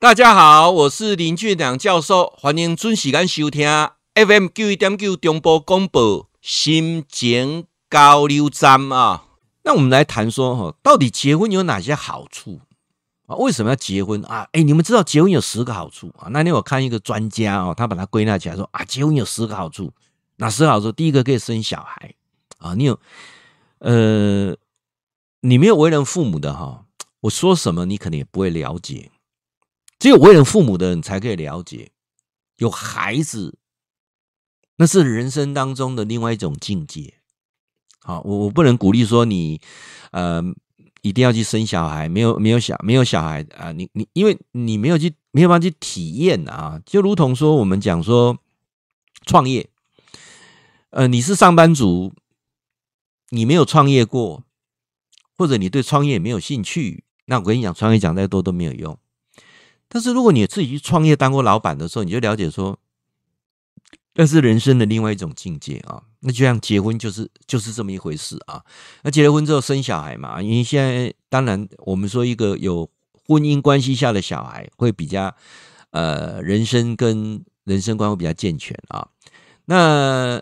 大家好，我是林俊良教授，欢迎准时间收听 FM 九一点九中波广播心情交流站啊。那我们来谈说哈，到底结婚有哪些好处啊？为什么要结婚啊？哎，你们知道结婚有十个好处啊？那天我看一个专家哦，他把它归纳起来说啊，结婚有十个好处，哪十个好处？第一个可以生小孩啊，你有呃，你没有为人父母的哈，我说什么你可能也不会了解。只有为人父母的人才可以了解，有孩子，那是人生当中的另外一种境界。好，我我不能鼓励说你，呃，一定要去生小孩，没有没有小没有小孩啊，你你因为你没有去没有办法去体验啊，就如同说我们讲说创业，呃，你是上班族，你没有创业过，或者你对创业没有兴趣，那我跟你讲，创业讲再多都没有用。但是如果你自己去创业当过老板的时候，你就了解说，那是人生的另外一种境界啊。那就像结婚就是就是这么一回事啊。那结了婚之后生小孩嘛，因为现在当然我们说一个有婚姻关系下的小孩会比较呃人生跟人生观会比较健全啊。那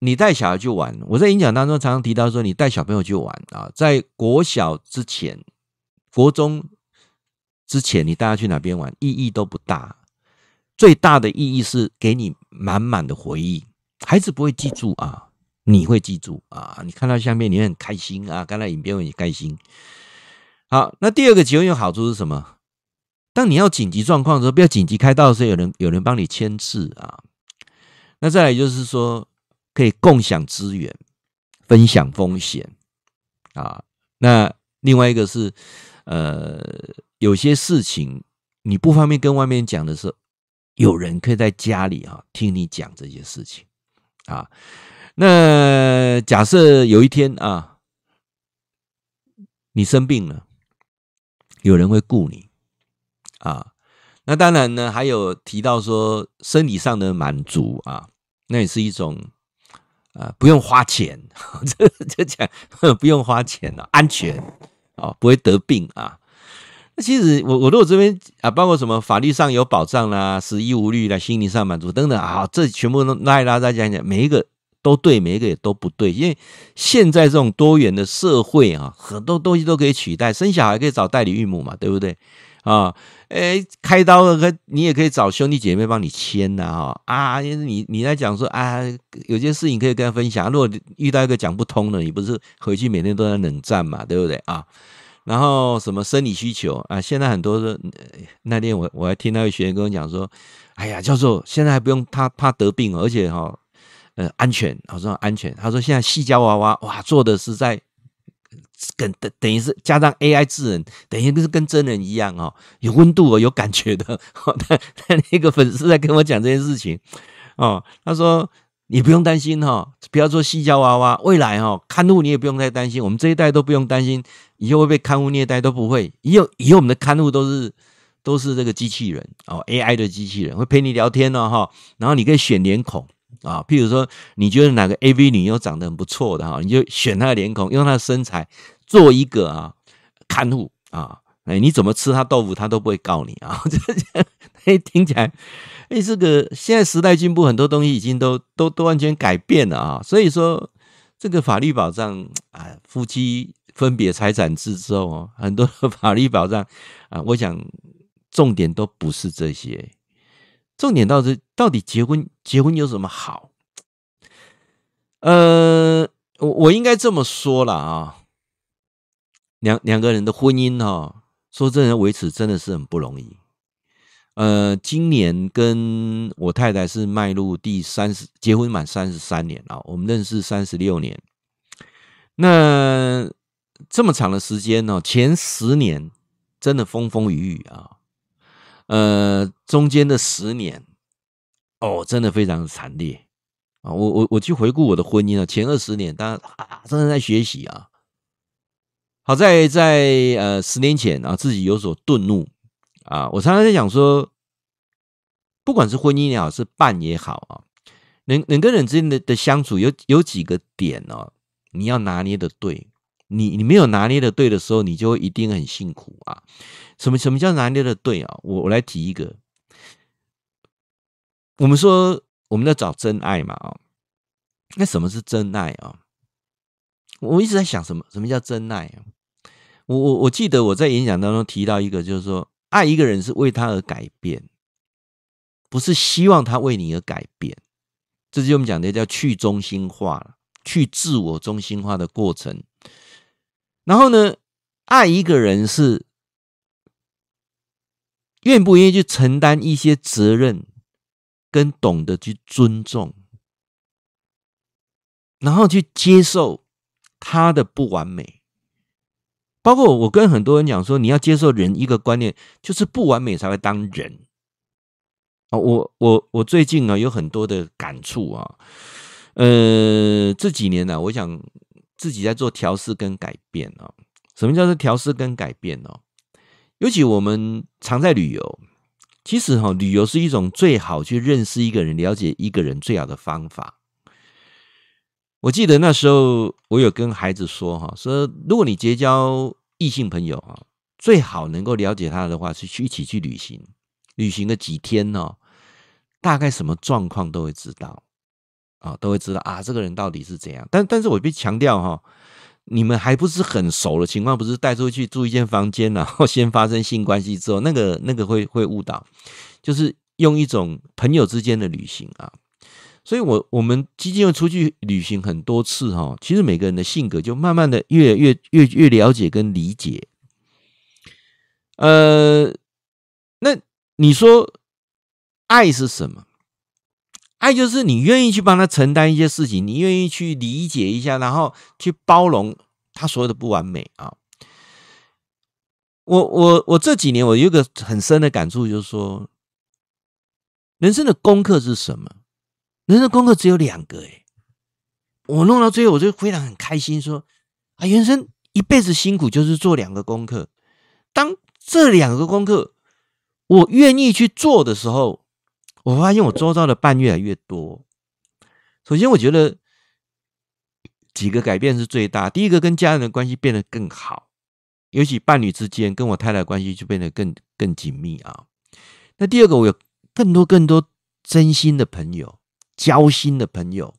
你带小孩去玩，我在演讲当中常常提到说，你带小朋友去玩啊，在国小之前，国中。之前你带他去哪边玩，意义都不大。最大的意义是给你满满的回忆。孩子不会记住啊，你会记住啊。你看到下面你很开心啊，看到影片会很开心。好，那第二个结婚有好处是什么？当你要紧急状况的时候，不要紧急开道的时候，有人有人帮你签字啊。那再来就是说，可以共享资源，分享风险啊。那另外一个是呃。有些事情你不方便跟外面讲的时候，有人可以在家里啊听你讲这些事情啊。那假设有一天啊，你生病了，有人会雇你啊。那当然呢，还有提到说生理上的满足啊，那也是一种啊，不用花钱，这这讲不用花钱了，安全啊，不会得病啊。其实我我如果这边啊，包括什么法律上有保障啦，食衣无虑啦，心理上满足等等啊，这全部都拉一拉再讲讲，每一个都对，每一个也都不对，因为现在这种多元的社会啊，很多东西都可以取代，生小孩可以找代理孕母嘛，对不对啊？诶，开刀了，你也可以找兄弟姐妹帮你签呐，哈啊，你你来讲说啊，有件事情可以跟他分享，如果遇到一个讲不通的，你不是回去每天都在冷战嘛，对不对啊？然后什么生理需求啊？现在很多的那天我我还听那位学员跟我讲说：“哎呀，教授，现在还不用他怕得病，而且哈、哦，呃，安全。”我说安全。他说现在矽胶娃娃哇，做的是在跟等等于是加上 AI 智能，等于是跟真人一样哦，有温度哦，有感觉的。他他那个粉丝在跟我讲这件事情哦，他说。你不用担心哈，不要做矽胶娃娃。未来哈，看路你也不用太担心，我们这一代都不用担心，以后会被看护虐待都不会。以后以后我们的看护都是都是这个机器人哦，AI 的机器人会陪你聊天呢哈。然后你可以选脸孔啊，譬如说你觉得哪个 AV 女优长得很不错的哈，你就选她的脸孔，用她的身材做一个啊看护啊。哎，你怎么吃她豆腐，她都不会告你啊。这这哎，听起来。哎，这个现在时代进步，很多东西已经都都都完全改变了啊！所以说，这个法律保障啊，夫妻分别财产制之后哦，很多 法律保障啊，我想重点都不是这些，重点到底到底结婚结婚有什么好？呃，我我应该这么说了啊，两两个人的婚姻哈，说真的维持真的是很不容易。呃，今年跟我太太是迈入第三十，结婚满三十三年了。我们认识三十六年，那这么长的时间呢？前十年真的风风雨雨啊，呃，中间的十年哦，真的非常的惨烈啊。我我我去回顾我的婚姻啊，前二十年，当然啊，真的在学习啊。好在在呃十年前啊，自己有所顿悟。啊，我常常在讲说，不管是婚姻也好，是伴也好啊，人人跟人之间的的相处有有几个点哦，你要拿捏的对你你没有拿捏的对的时候，你就一定很辛苦啊。什么什么叫拿捏的对啊？我我来提一个，我们说我们在找真爱嘛啊，那什么是真爱啊？我一直在想什么什么叫真爱啊？我我我记得我在演讲当中提到一个，就是说爱一个人是为他而改变，不是希望他为你而改变。这就我们讲的叫去中心化了，去自我中心化的过程。然后呢，爱一个人是。愿不愿意去承担一些责任，跟懂得去尊重，然后去接受他的不完美。包括我跟很多人讲说，你要接受人一个观念，就是不完美才会当人。啊，我我我最近啊有很多的感触啊，呃，这几年呢，我想自己在做调试跟改变啊。什么叫做调试跟改变呢？尤其我们常在旅游，其实哈，旅游是一种最好去认识一个人、了解一个人最好的方法。我记得那时候，我有跟孩子说哈，说如果你结交异性朋友啊，最好能够了解他的话，是去一起去旅行，旅行个几天呢，大概什么状况都会知道啊，都会知道啊，这个人到底是怎样。但但是我必须强调哈。你们还不是很熟的情况，不是带出去住一间房间，然后先发生性关系之后，那个那个会会误导，就是用一种朋友之间的旅行啊。所以我我们基金会出去旅行很多次哈，其实每个人的性格就慢慢的越越越越了解跟理解。呃，那你说爱是什么？爱就是你愿意去帮他承担一些事情，你愿意去理解一下，然后去包容他所有的不完美啊。我我我这几年我有一个很深的感触，就是说，人生的功课是什么？人生的功课只有两个诶。我弄到最后，我就非常很开心，说啊，人生一辈子辛苦就是做两个功课。当这两个功课我愿意去做的时候。我发现我周遭的伴越来越多。首先，我觉得几个改变是最大。第一个，跟家人的关系变得更好，尤其伴侣之间，跟我太太关系就变得更更紧密啊。那第二个，我有更多更多真心的朋友、交心的朋友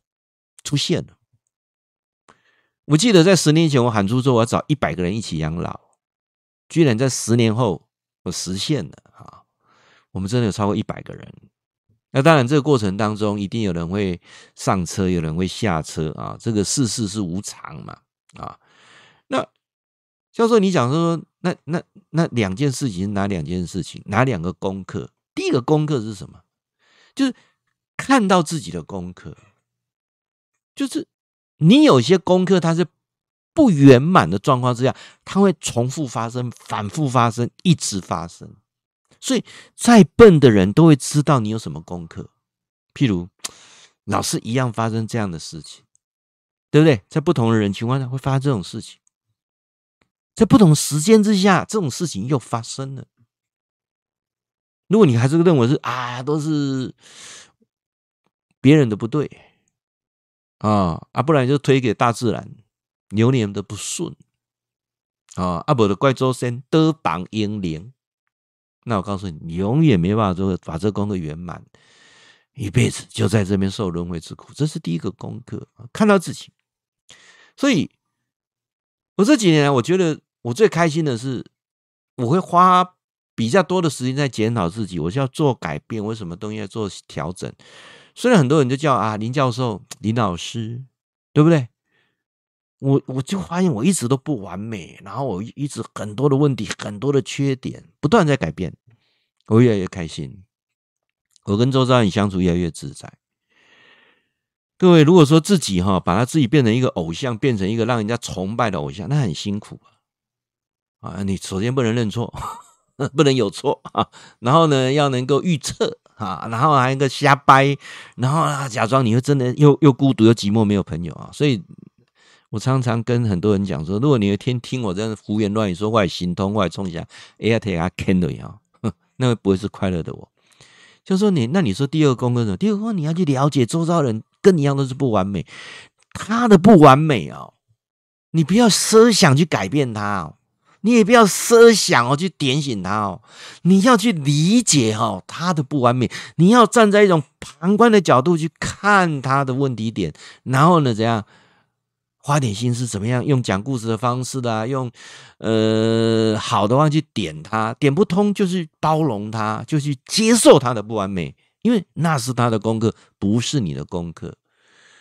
出现了。我记得在十年前，我喊出说我要找一百个人一起养老，居然在十年后我实现了啊！我们真的有超过一百个人。那当然，这个过程当中一定有人会上车，有人会下车啊。这个世事是无常嘛啊。那教授，你讲说，那那那两件事情，哪两件事情？哪两个功课？第一个功课是什么？就是看到自己的功课，就是你有些功课它是不圆满的状况之下，它会重复发生、反复发生、一直发生。所以，再笨的人都会知道你有什么功课。譬如，老是一样发生这样的事情，对不对？在不同的人情况下会发生这种事情，在不同时间之下，这种事情又发生了。如果你还是认为是啊，都是别人的不对啊啊，不然就推给大自然流年的不顺啊，阿伯的怪周生得榜英灵。那我告诉你，你永远没办法做把这功课圆满，一辈子就在这边受轮回之苦。这是第一个功课，看到自己。所以，我这几年来，我觉得我最开心的是，我会花比较多的时间在检讨自己，我是要做改变，为什么东西要做调整？虽然很多人就叫啊林教授、林老师，对不对？我我就发现我一直都不完美，然后我一直很多的问题，很多的缺点，不断在改变。我越来越开心，我跟周遭人相处越来越自在。各位，如果说自己哈，把他自己变成一个偶像，变成一个让人家崇拜的偶像，那很辛苦啊！啊，你首先不能认错，不能有错啊，然后呢，要能够预测啊，然后还一个瞎掰，然后啊，假装你又真的又又孤独又寂寞，没有朋友啊，所以。我常常跟很多人讲说，如果你有一天听我这样胡言乱语，说话心痛，话冲一下，哎呀，天啊，看的呀，那会不会是快乐的我？就说你，那你说第二功课呢？第二个你要去了解周遭人跟你一样都是不完美，他的不完美啊，你不要设想去改变他哦，你也不要设想哦去点醒他哦，你要去理解哦他的不完美，你要站在一种旁观的角度去看他的问题点，然后呢，怎样花点心思，怎么样用讲故事的方式啊，用呃好的话去点他，点不通就是包容他，就去接受他的不完美，因为那是他的功课，不是你的功课。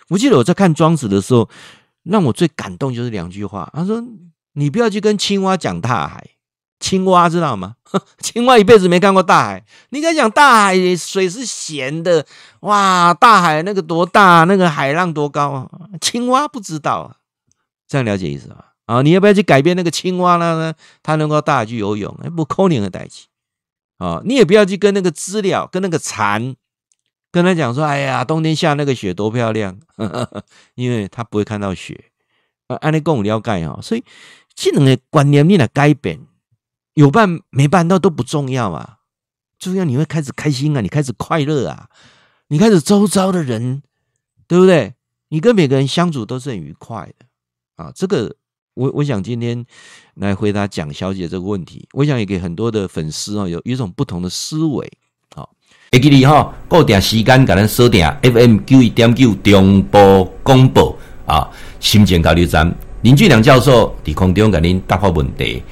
我记得我在看庄子的时候。让我最感动就是两句话。他说：“你不要去跟青蛙讲大海，青蛙知道吗？青蛙一辈子没看过大海。你跟他讲大海水是咸的，哇，大海那个多大，那个海浪多高啊？青蛙不知道啊。这样了解意思吧？啊，你要不要去改变那个青蛙呢？它能够大海去游泳，不可能的代志啊！你也不要去跟那个知了，跟那个蝉。”跟他讲说：“哎呀，冬天下那个雪多漂亮，因为他不会看到雪。啊，按你跟我了解哈，所以这两个观念你来改变，有办没办到都不重要啊，重要你会开始开心啊，你开始快乐啊，你开始周遭的人，对不对？你跟每个人相处都是很愉快的啊。这个我我想今天来回答蒋小姐这个问题，我想也给很多的粉丝啊有有一种不同的思维。”会记你哈，固定时间给咱锁定 FM 九一点九中波广播啊，心情交流站林俊良教授伫空中给您答复问题。